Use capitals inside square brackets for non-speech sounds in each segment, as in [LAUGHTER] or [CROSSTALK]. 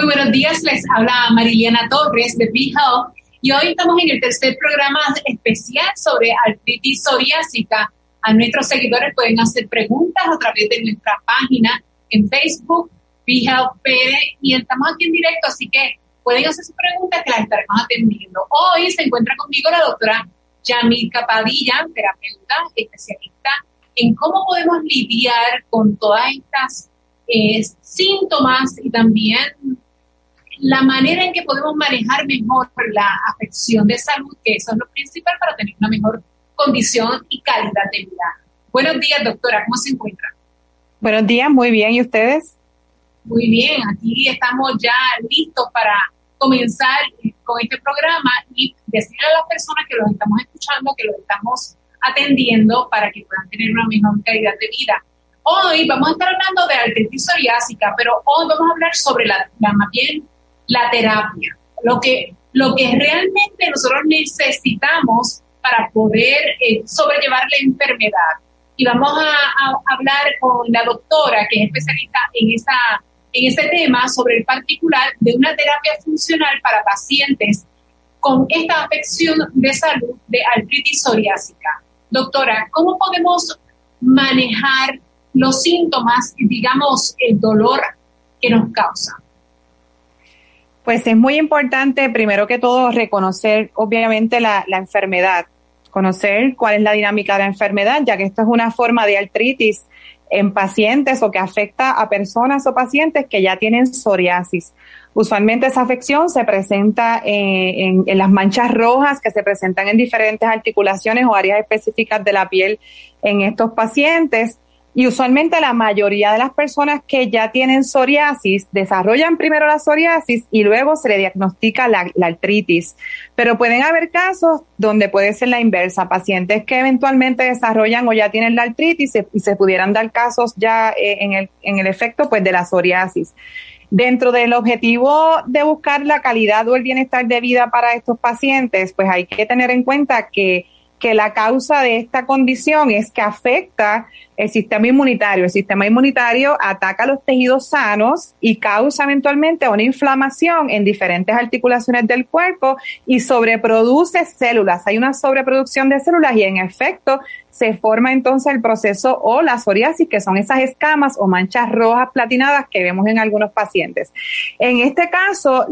Muy buenos días, les habla Mariliana Torres de B-Health y hoy estamos en el tercer programa especial sobre artritis psoriásica. A nuestros seguidores pueden hacer preguntas a través de nuestra página en Facebook, B-Health y estamos aquí en directo, así que pueden hacer sus preguntas que las estaremos atendiendo. Hoy se encuentra conmigo la doctora Yamilka Padilla, terapeuta especialista en cómo podemos lidiar con todas estas eh, síntomas y también la manera en que podemos manejar mejor la afección de salud, que eso es lo principal para tener una mejor condición y calidad de vida. Buenos días, doctora, ¿cómo se encuentra? Buenos días, muy bien, ¿y ustedes? Muy bien, aquí estamos ya listos para comenzar con este programa y decirle a las personas que los estamos escuchando, que los estamos atendiendo para que puedan tener una mejor calidad de vida. Hoy vamos a estar hablando de artritis psoriásica, pero hoy vamos a hablar sobre la, la más bien la terapia, lo que, lo que realmente nosotros necesitamos para poder eh, sobrellevar la enfermedad. Y vamos a, hablar con la doctora, que es especialista en, esa, en ese tema, sobre el particular de una terapia funcional para pacientes con esta afección de salud de artritis psoriásica. Doctora, ¿cómo podemos manejar los síntomas, digamos, el dolor que nos causa? Pues es muy importante, primero que todo, reconocer obviamente la, la, enfermedad, conocer cuál es la dinámica de la enfermedad, ya que esto es una forma de artritis en pacientes o que afecta a personas o pacientes que ya tienen psoriasis. Usualmente esa afección se presenta en, en, las manchas rojas que se presentan en diferentes articulaciones o áreas específicas de la piel en estos pacientes. Y usualmente la mayoría de las personas que ya tienen psoriasis desarrollan primero la psoriasis y luego se le diagnostica la, la, artritis. Pero pueden haber casos donde puede ser la inversa, pacientes que eventualmente desarrollan o ya tienen la artritis y, y se pudieran dar casos ya eh, en, el, en el efecto pues de la psoriasis. Dentro del objetivo de buscar la calidad o el bienestar de vida para estos pacientes, pues hay que tener en cuenta que que la causa de esta condición es que afecta el sistema inmunitario. El sistema inmunitario ataca los tejidos sanos y causa eventualmente una inflamación en diferentes articulaciones del cuerpo y sobreproduce células. Hay una sobreproducción de células y en efecto se forma entonces el proceso o la psoriasis, que son esas escamas o manchas rojas platinadas que vemos en algunos pacientes. En este caso,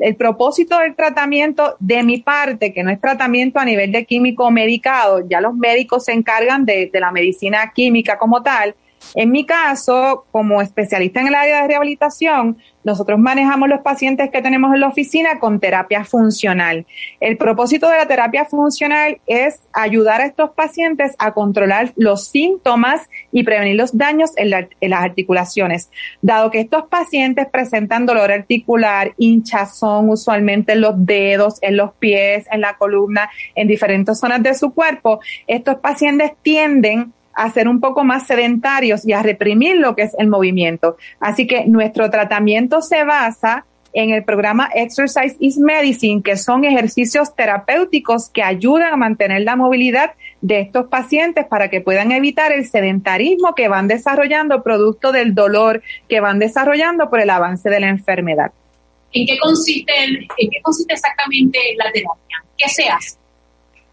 el propósito del tratamiento de mi parte, que no es tratamiento a nivel de químico medicado, ya los médicos se encargan de, de la medicina química como tal, en mi caso, como especialista en el área de rehabilitación, nosotros manejamos los pacientes que tenemos en la oficina con terapia funcional. El propósito de la terapia funcional es ayudar a estos pacientes a controlar los síntomas y prevenir los daños en, la, en las articulaciones. Dado que estos pacientes presentan dolor articular, hinchazón usualmente en los dedos, en los pies, en la columna, en diferentes zonas de su cuerpo, estos pacientes tienden a ser un poco más sedentarios y a reprimir lo que es el movimiento. Así que nuestro tratamiento se basa en el programa Exercise is Medicine, que son ejercicios terapéuticos que ayudan a mantener la movilidad de estos pacientes para que puedan evitar el sedentarismo que van desarrollando producto del dolor que van desarrollando por el avance de la enfermedad. ¿En qué consiste, en qué consiste exactamente la terapia? ¿Qué se hace?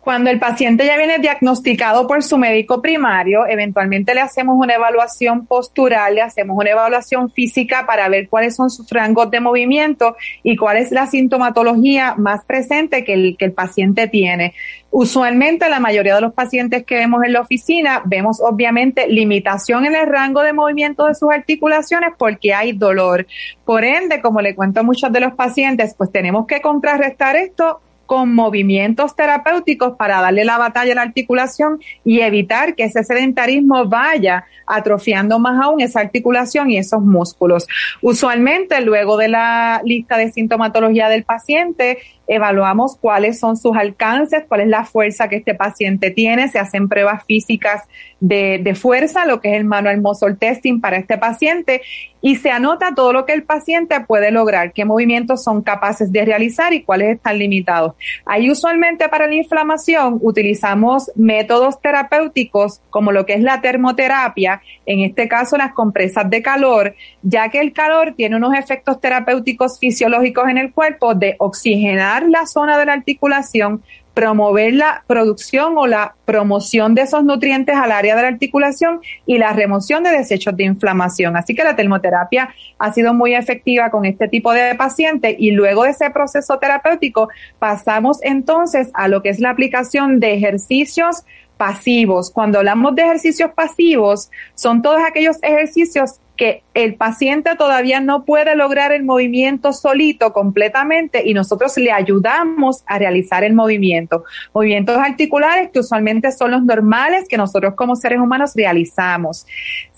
Cuando el paciente ya viene diagnosticado por su médico primario, eventualmente le hacemos una evaluación postural, le hacemos una evaluación física para ver cuáles son sus rangos de movimiento y cuál es la sintomatología más presente que el, que el paciente tiene. Usualmente la mayoría de los pacientes que vemos en la oficina vemos obviamente limitación en el rango de movimiento de sus articulaciones porque hay dolor. Por ende, como le cuento a muchos de los pacientes, pues tenemos que contrarrestar esto con movimientos terapéuticos para darle la batalla a la articulación y evitar que ese sedentarismo vaya atrofiando más aún esa articulación y esos músculos. Usualmente, luego de la lista de sintomatología del paciente, evaluamos cuáles son sus alcances, cuál es la fuerza que este paciente tiene, se hacen pruebas físicas de, de fuerza, lo que es el manual muscle testing para este paciente y se anota todo lo que el paciente puede lograr, qué movimientos son capaces de realizar y cuáles están limitados. Ahí usualmente para la inflamación utilizamos métodos terapéuticos como lo que es la termoterapia, en este caso las compresas de calor, ya que el calor tiene unos efectos terapéuticos fisiológicos en el cuerpo de oxigenar la zona de la articulación, promover la producción o la promoción de esos nutrientes al área de la articulación y la remoción de desechos de inflamación. Así que la termoterapia ha sido muy efectiva con este tipo de pacientes y luego de ese proceso terapéutico pasamos entonces a lo que es la aplicación de ejercicios pasivos. Cuando hablamos de ejercicios pasivos, son todos aquellos ejercicios que el paciente todavía no puede lograr el movimiento solito completamente y nosotros le ayudamos a realizar el movimiento. Movimientos articulares que usualmente son los normales que nosotros como seres humanos realizamos.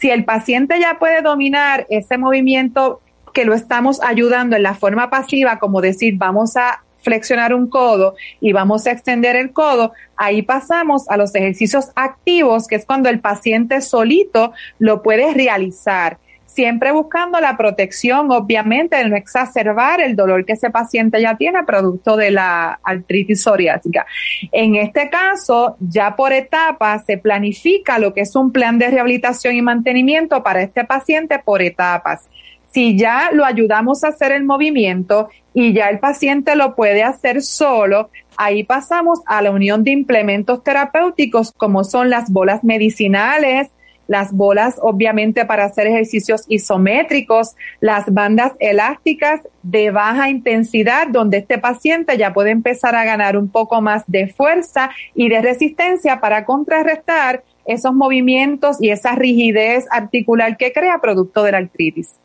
Si el paciente ya puede dominar ese movimiento que lo estamos ayudando en la forma pasiva, como decir, vamos a flexionar un codo y vamos a extender el codo, ahí pasamos a los ejercicios activos, que es cuando el paciente solito lo puede realizar siempre buscando la protección, obviamente, de no exacerbar el dolor que ese paciente ya tiene producto de la artritis psoriásica. En este caso, ya por etapas se planifica lo que es un plan de rehabilitación y mantenimiento para este paciente por etapas. Si ya lo ayudamos a hacer el movimiento y ya el paciente lo puede hacer solo, ahí pasamos a la unión de implementos terapéuticos como son las bolas medicinales, las bolas obviamente para hacer ejercicios isométricos, las bandas elásticas de baja intensidad donde este paciente ya puede empezar a ganar un poco más de fuerza y de resistencia para contrarrestar esos movimientos y esa rigidez articular que crea producto de la artritis.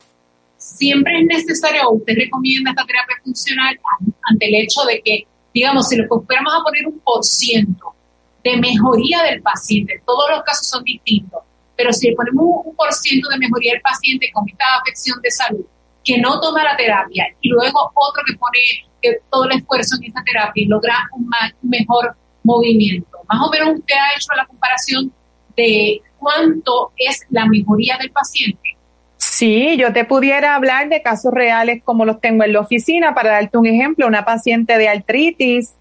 Siempre es necesario, usted recomienda esta terapia funcional ante el hecho de que, digamos, si le fuéramos a poner un por ciento de mejoría del paciente, todos los casos son distintos, pero si le ponemos un por ciento de mejoría del paciente con esta afección de salud, que no toma la terapia, y luego otro que pone todo el esfuerzo en esta terapia y logra un, un mejor movimiento. Más o menos usted ha hecho la comparación de cuánto es la mejoría del paciente Sí, yo te pudiera hablar de casos reales como los tengo en la oficina. Para darte un ejemplo, una paciente de artritis,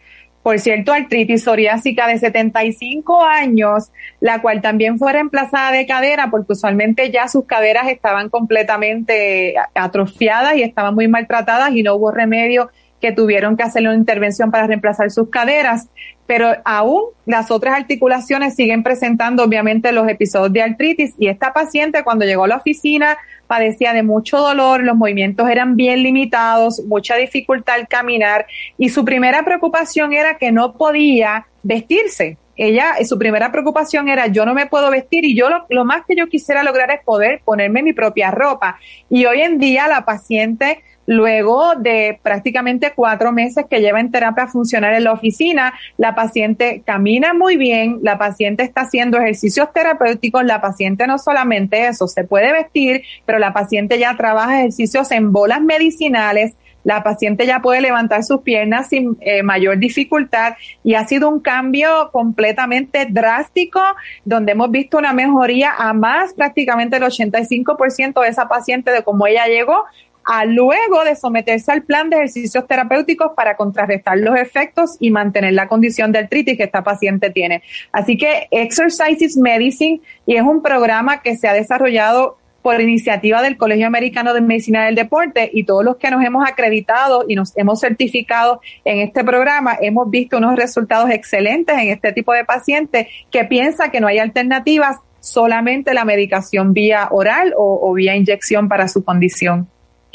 por cierto, artritis psoriásica de 75 años, la cual también fue reemplazada de cadera porque usualmente ya sus caderas estaban completamente atrofiadas y estaban muy maltratadas y no hubo remedio que tuvieron que hacer una intervención para reemplazar sus caderas. Pero aún las otras articulaciones siguen presentando obviamente los episodios de artritis. Y esta paciente cuando llegó a la oficina padecía de mucho dolor, los movimientos eran bien limitados, mucha dificultad al caminar y su primera preocupación era que no podía vestirse. Ella, su primera preocupación era yo no me puedo vestir y yo lo, lo más que yo quisiera lograr es poder ponerme mi propia ropa. Y hoy en día la paciente Luego de prácticamente cuatro meses que lleva en terapia funcional en la oficina, la paciente camina muy bien, la paciente está haciendo ejercicios terapéuticos, la paciente no solamente eso, se puede vestir, pero la paciente ya trabaja ejercicios en bolas medicinales, la paciente ya puede levantar sus piernas sin eh, mayor dificultad y ha sido un cambio completamente drástico donde hemos visto una mejoría a más prácticamente el 85% de esa paciente de cómo ella llegó a luego de someterse al plan de ejercicios terapéuticos para contrarrestar los efectos y mantener la condición de artritis que esta paciente tiene. Así que Exercises Medicine y es un programa que se ha desarrollado por iniciativa del Colegio Americano de Medicina del Deporte y todos los que nos hemos acreditado y nos hemos certificado en este programa, hemos visto unos resultados excelentes en este tipo de pacientes que piensa que no hay alternativas, solamente la medicación vía oral o vía inyección para su condición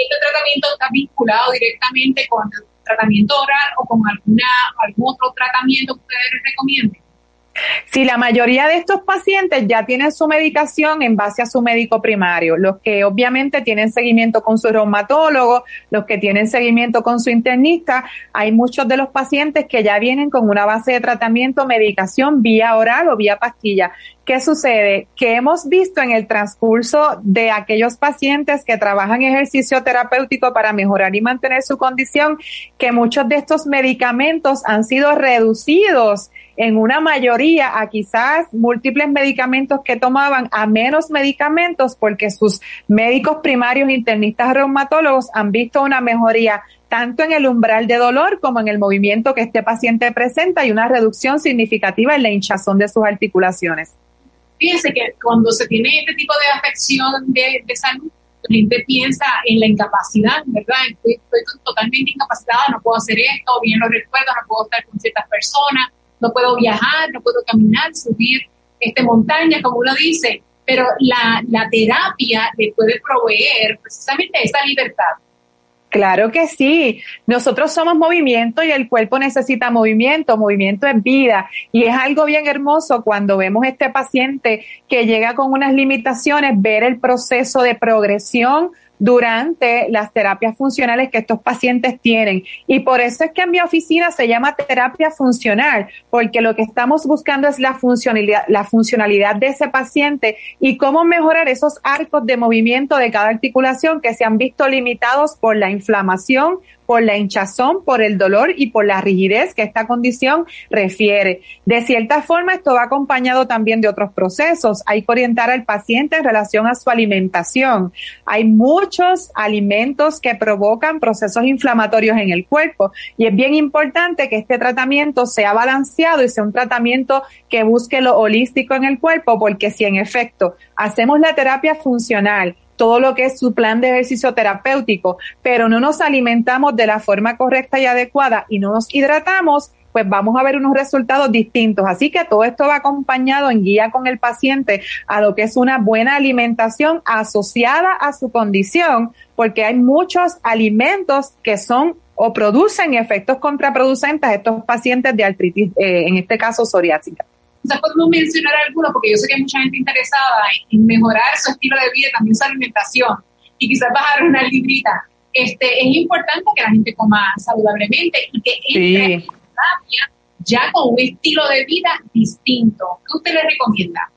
este tratamiento está vinculado directamente con el tratamiento oral o con alguna, algún otro tratamiento que ustedes recomienden? Si la mayoría de estos pacientes ya tienen su medicación en base a su médico primario, los que obviamente tienen seguimiento con su reumatólogo, los que tienen seguimiento con su internista, hay muchos de los pacientes que ya vienen con una base de tratamiento, medicación vía oral o vía pastilla. ¿Qué sucede? Que hemos visto en el transcurso de aquellos pacientes que trabajan ejercicio terapéutico para mejorar y mantener su condición, que muchos de estos medicamentos han sido reducidos en una mayoría a quizás múltiples medicamentos que tomaban a menos medicamentos porque sus médicos primarios internistas reumatólogos han visto una mejoría tanto en el umbral de dolor como en el movimiento que este paciente presenta y una reducción significativa en la hinchazón de sus articulaciones. Fíjense que cuando se tiene este tipo de afección de, salud, la gente piensa en la incapacidad, ¿verdad? Estoy, totalmente incapacitada, no puedo hacer esto, bien los recuerdos, no puedo estar con ciertas personas, no puedo viajar, no puedo caminar, subir este montaña, como uno dice, pero la, la terapia le puede proveer precisamente esa libertad Claro que sí. Nosotros somos movimiento y el cuerpo necesita movimiento, movimiento es vida. Y es algo bien hermoso cuando vemos este paciente que llega con unas limitaciones, ver el proceso de progresión durante las terapias funcionales que estos pacientes tienen. Y por eso es que en mi oficina se llama terapia funcional, porque lo que estamos buscando es la funcionalidad, la funcionalidad de ese paciente y cómo mejorar esos arcos de movimiento de cada articulación que se han visto limitados por la inflamación, por la hinchazón, por el dolor y por la rigidez que esta condición refiere. De cierta forma, esto va acompañado también de otros procesos. Hay que orientar al paciente en relación a su alimentación. Hay muchos alimentos que provocan procesos inflamatorios en el cuerpo y es bien importante que este tratamiento sea balanceado y sea un tratamiento que busque lo holístico en el cuerpo porque si en efecto hacemos la terapia funcional, todo lo que es su plan de ejercicio terapéutico, pero no nos alimentamos de la forma correcta y adecuada y no nos hidratamos, pues vamos a ver unos resultados distintos. Así que todo esto va acompañado en guía con el paciente a lo que es una buena alimentación asociada a su condición, porque hay muchos alimentos que son o producen efectos contraproducentes a estos pacientes de artritis, eh, en este caso psoriásica. Quizás podemos mencionar algunos porque yo sé que hay mucha gente interesada en, mejorar su estilo de vida, también su alimentación y quizás bajar una librita. Este, es importante que la gente coma saludablemente y que entre en terapia ya con un estilo de vida distinto. ¿Qué usted le recomienda?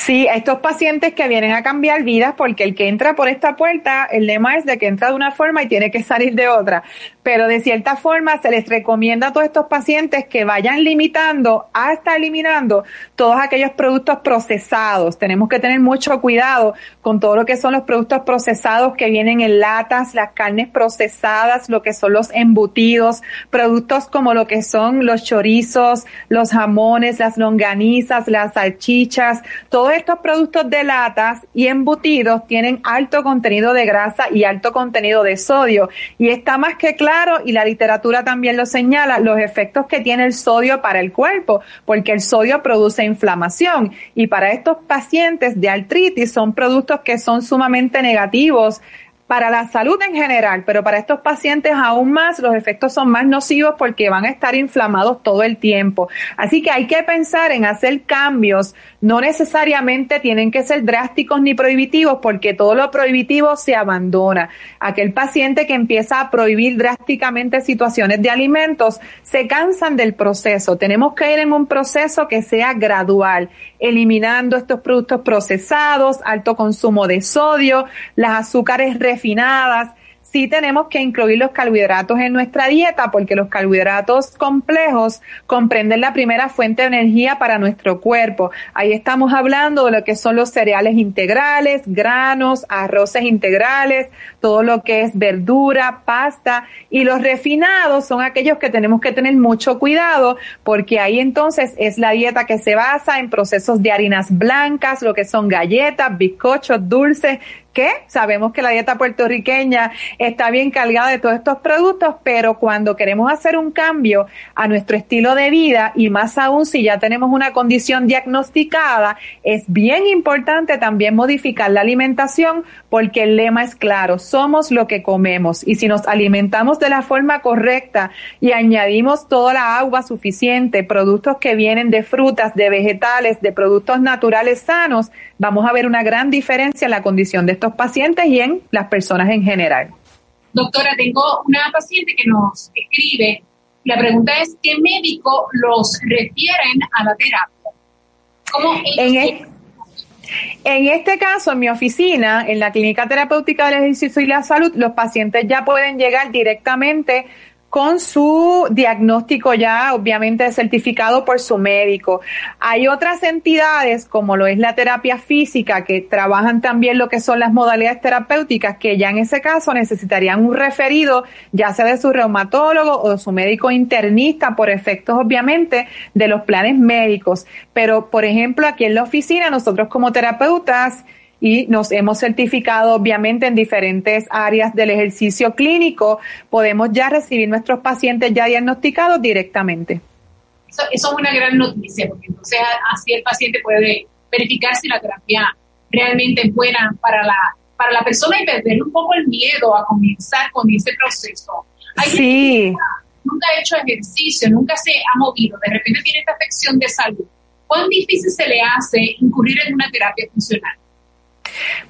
Sí, estos pacientes que vienen a cambiar vidas, porque el que entra por esta puerta, el lema es de que entra de una forma y tiene que salir de otra. Pero de cierta forma se les recomienda a todos estos pacientes que vayan limitando hasta eliminando todos aquellos productos procesados. Tenemos que tener mucho cuidado con todo lo que son los productos procesados que vienen en latas, las carnes procesadas, lo que son los embutidos, productos como lo que son los chorizos, los jamones, las longanizas, las salchichas, todo todos estos productos de latas y embutidos tienen alto contenido de grasa y alto contenido de sodio. Y está más que claro, y la literatura también lo señala, los efectos que tiene el sodio para el cuerpo, porque el sodio produce inflamación. Y para estos pacientes de artritis son productos que son sumamente negativos para la salud en general, pero para estos pacientes aún más los efectos son más nocivos porque van a estar inflamados todo el tiempo. Así que hay que pensar en hacer cambios. No necesariamente tienen que ser drásticos ni prohibitivos porque todo lo prohibitivo se abandona. Aquel paciente que empieza a prohibir drásticamente situaciones de alimentos se cansan del proceso. Tenemos que ir en un proceso que sea gradual, eliminando estos productos procesados, alto consumo de sodio, las azúcares refinadas, sí tenemos que incluir los carbohidratos en nuestra dieta porque los carbohidratos complejos comprenden la primera fuente de energía para nuestro cuerpo. Ahí estamos hablando de lo que son los cereales integrales, granos, arroces integrales, todo lo que es verdura, pasta y los refinados son aquellos que tenemos que tener mucho cuidado porque ahí entonces es la dieta que se basa en procesos de harinas blancas, lo que son galletas, bizcochos, dulces, Sabemos que la dieta puertorriqueña está bien cargada de todos estos productos, pero cuando queremos hacer un cambio a nuestro estilo de vida y más aún si ya tenemos una condición diagnosticada, es bien importante también modificar la alimentación porque el lema es claro, somos lo que comemos. Y si nos alimentamos de la forma correcta y añadimos toda la agua suficiente, productos que vienen de frutas, de vegetales, de productos naturales sanos, vamos a ver una gran diferencia en la condición de estos pacientes y en las personas en general. Doctora, tengo una paciente que nos escribe. La pregunta es, ¿qué médico los refieren a la terapia? ¿Cómo en, en este caso, en mi oficina, en la Clínica Terapéutica del Ejercicio y la Salud, los pacientes ya pueden llegar directamente con su diagnóstico ya obviamente certificado por su médico. Hay otras entidades como lo es la terapia física que trabajan también lo que son las modalidades terapéuticas que ya en ese caso necesitarían un referido ya sea de su reumatólogo o de su médico internista por efectos obviamente de los planes médicos. Pero por ejemplo aquí en la oficina nosotros como terapeutas y nos hemos certificado obviamente en diferentes áreas del ejercicio clínico, podemos ya recibir nuestros pacientes ya diagnosticados directamente. Eso, es una gran noticia, porque entonces así el paciente puede verificar si la terapia realmente es buena para la, para la persona y perder un poco el miedo a comenzar con ese proceso. sí. nunca ha hecho ejercicio, nunca se ha movido, de repente tiene esta afección de salud. ¿Cuán difícil se le hace incurrir en una terapia funcional?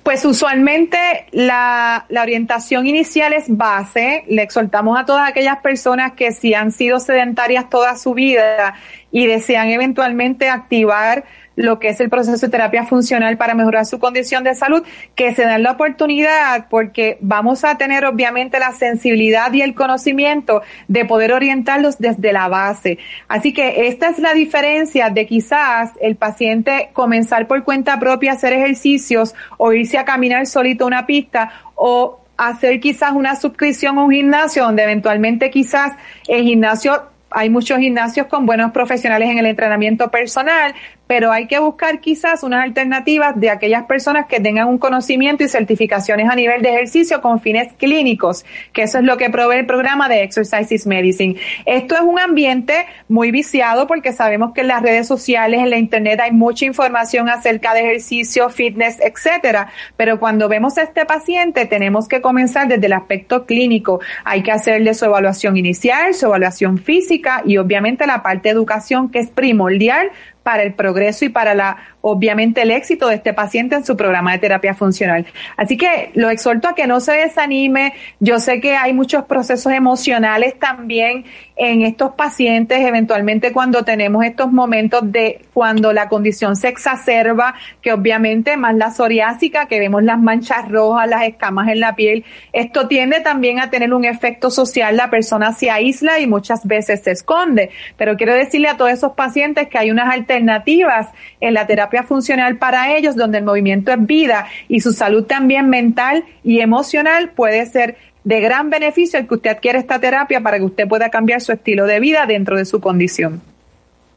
Pues usualmente la, la, orientación inicial es base. Le exhortamos a todas aquellas personas que si han sido sedentarias toda su vida y desean eventualmente activar lo que es el proceso de terapia funcional para mejorar su condición de salud, que se den la oportunidad porque vamos a tener obviamente la sensibilidad y el conocimiento de poder orientarlos desde la base. Así que esta es la diferencia de quizás el paciente comenzar por cuenta propia a hacer ejercicios o irse a caminar solito una pista o hacer quizás una suscripción a un gimnasio donde eventualmente quizás el gimnasio hay muchos gimnasios con buenos profesionales en el entrenamiento personal, pero hay que buscar quizás unas alternativas de aquellas personas que tengan un conocimiento y certificaciones a nivel de ejercicio con fines clínicos, que eso es lo que provee el programa de Exercises Medicine. Esto es un ambiente muy viciado porque sabemos que en las redes sociales, en la internet hay mucha información acerca de ejercicio, fitness, etcétera, pero cuando vemos a este paciente tenemos que comenzar desde el aspecto clínico. Hay que hacerle su evaluación inicial, su evaluación física y obviamente la parte de educación que es primordial para el progreso y para la obviamente el éxito de este paciente en su programa de terapia funcional. Así que lo exhorto a que no se desanime. Yo sé que hay muchos procesos emocionales también en estos pacientes, eventualmente cuando tenemos estos momentos de cuando la condición se exacerba, que obviamente más la psoriásica, que vemos las manchas rojas, las escamas en la piel, esto tiende también a tener un efecto social, la persona se aísla y muchas veces se esconde. Pero quiero decirle a todos esos pacientes que hay unas alternativas en la terapia funcional para ellos, donde el movimiento es vida y su salud también mental y emocional puede ser de gran beneficio el que usted adquiere esta terapia para que usted pueda cambiar su estilo de vida dentro de su condición.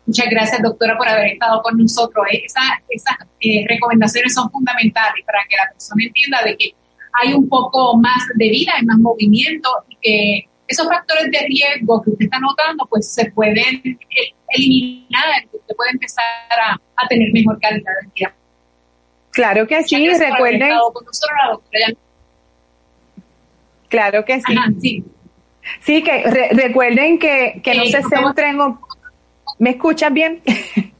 Muchas gracias, doctora, por haber estado con nosotros. Esas, esas eh, recomendaciones son fundamentales para que la persona entienda de que hay un poco más de vida, hay más movimiento y que esos factores de riesgo que usted está notando, pues se pueden eliminar, usted puede empezar a, tener mejor calidad de vida. Claro que sí, recuerden. Claro que sí. sí. que recuerden que, que no se centren. ¿Me escuchan bien? [LAUGHS]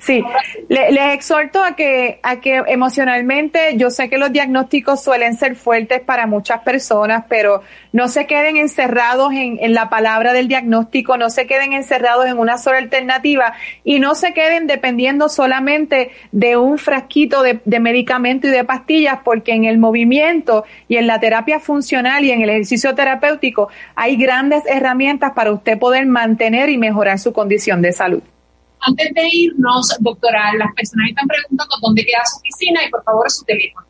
Sí, les exhorto a que, a que emocionalmente, yo sé que los diagnósticos suelen ser fuertes para muchas personas, pero no se queden encerrados en, en, la palabra del diagnóstico, no se queden encerrados en una sola alternativa y no se queden dependiendo solamente de un frasquito de, de medicamento y de pastillas, porque en el movimiento y en la terapia funcional y en el ejercicio terapéutico hay grandes herramientas para usted poder mantener y mejorar su condición de salud. Antes de irnos, doctora, las personas están preguntando dónde queda su oficina y por favor su teléfono.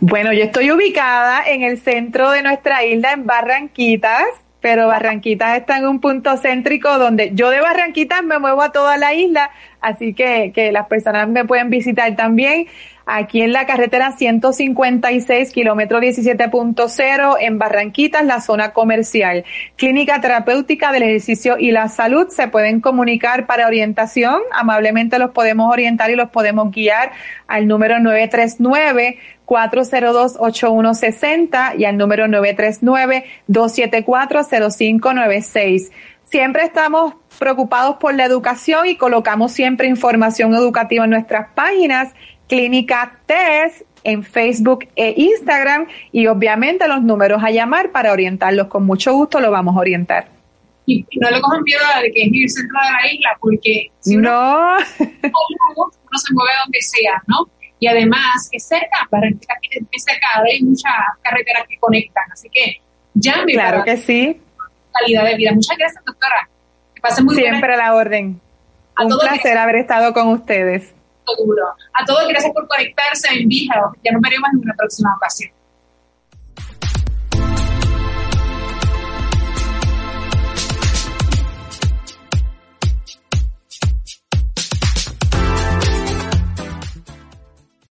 Bueno, yo estoy ubicada en el centro de nuestra isla, en Barranquitas, pero Barranquitas está en un punto céntrico donde yo de Barranquitas me muevo a toda la isla, así que, que las personas me pueden visitar también aquí en la carretera 156, kilómetro 17.0, en Barranquitas, la zona comercial. Clínica terapéutica del ejercicio y la salud se pueden comunicar para orientación. Amablemente los podemos orientar y los podemos guiar al número 939 402-8160 y al número 939-274-0596. Siempre estamos preocupados por la educación y colocamos siempre información educativa en nuestras páginas Clínica TES en Facebook e Instagram y obviamente los números a llamar para orientarlos. Con mucho gusto lo vamos a orientar. Y no le cojan miedo de que es el centro de la isla, porque si uno, no. uno se mueve donde sea, ¿no? Y además es cerca, Barranquilla es cerca, hay muchas carreteras que conectan, así que llame. Claro que sí. Calidad de vida. Muchas gracias, doctora. Que pase muy Siempre a la orden. Un placer haber estado con ustedes. A todos, gracias por conectarse en. Ya nos veremos en una próxima ocasión.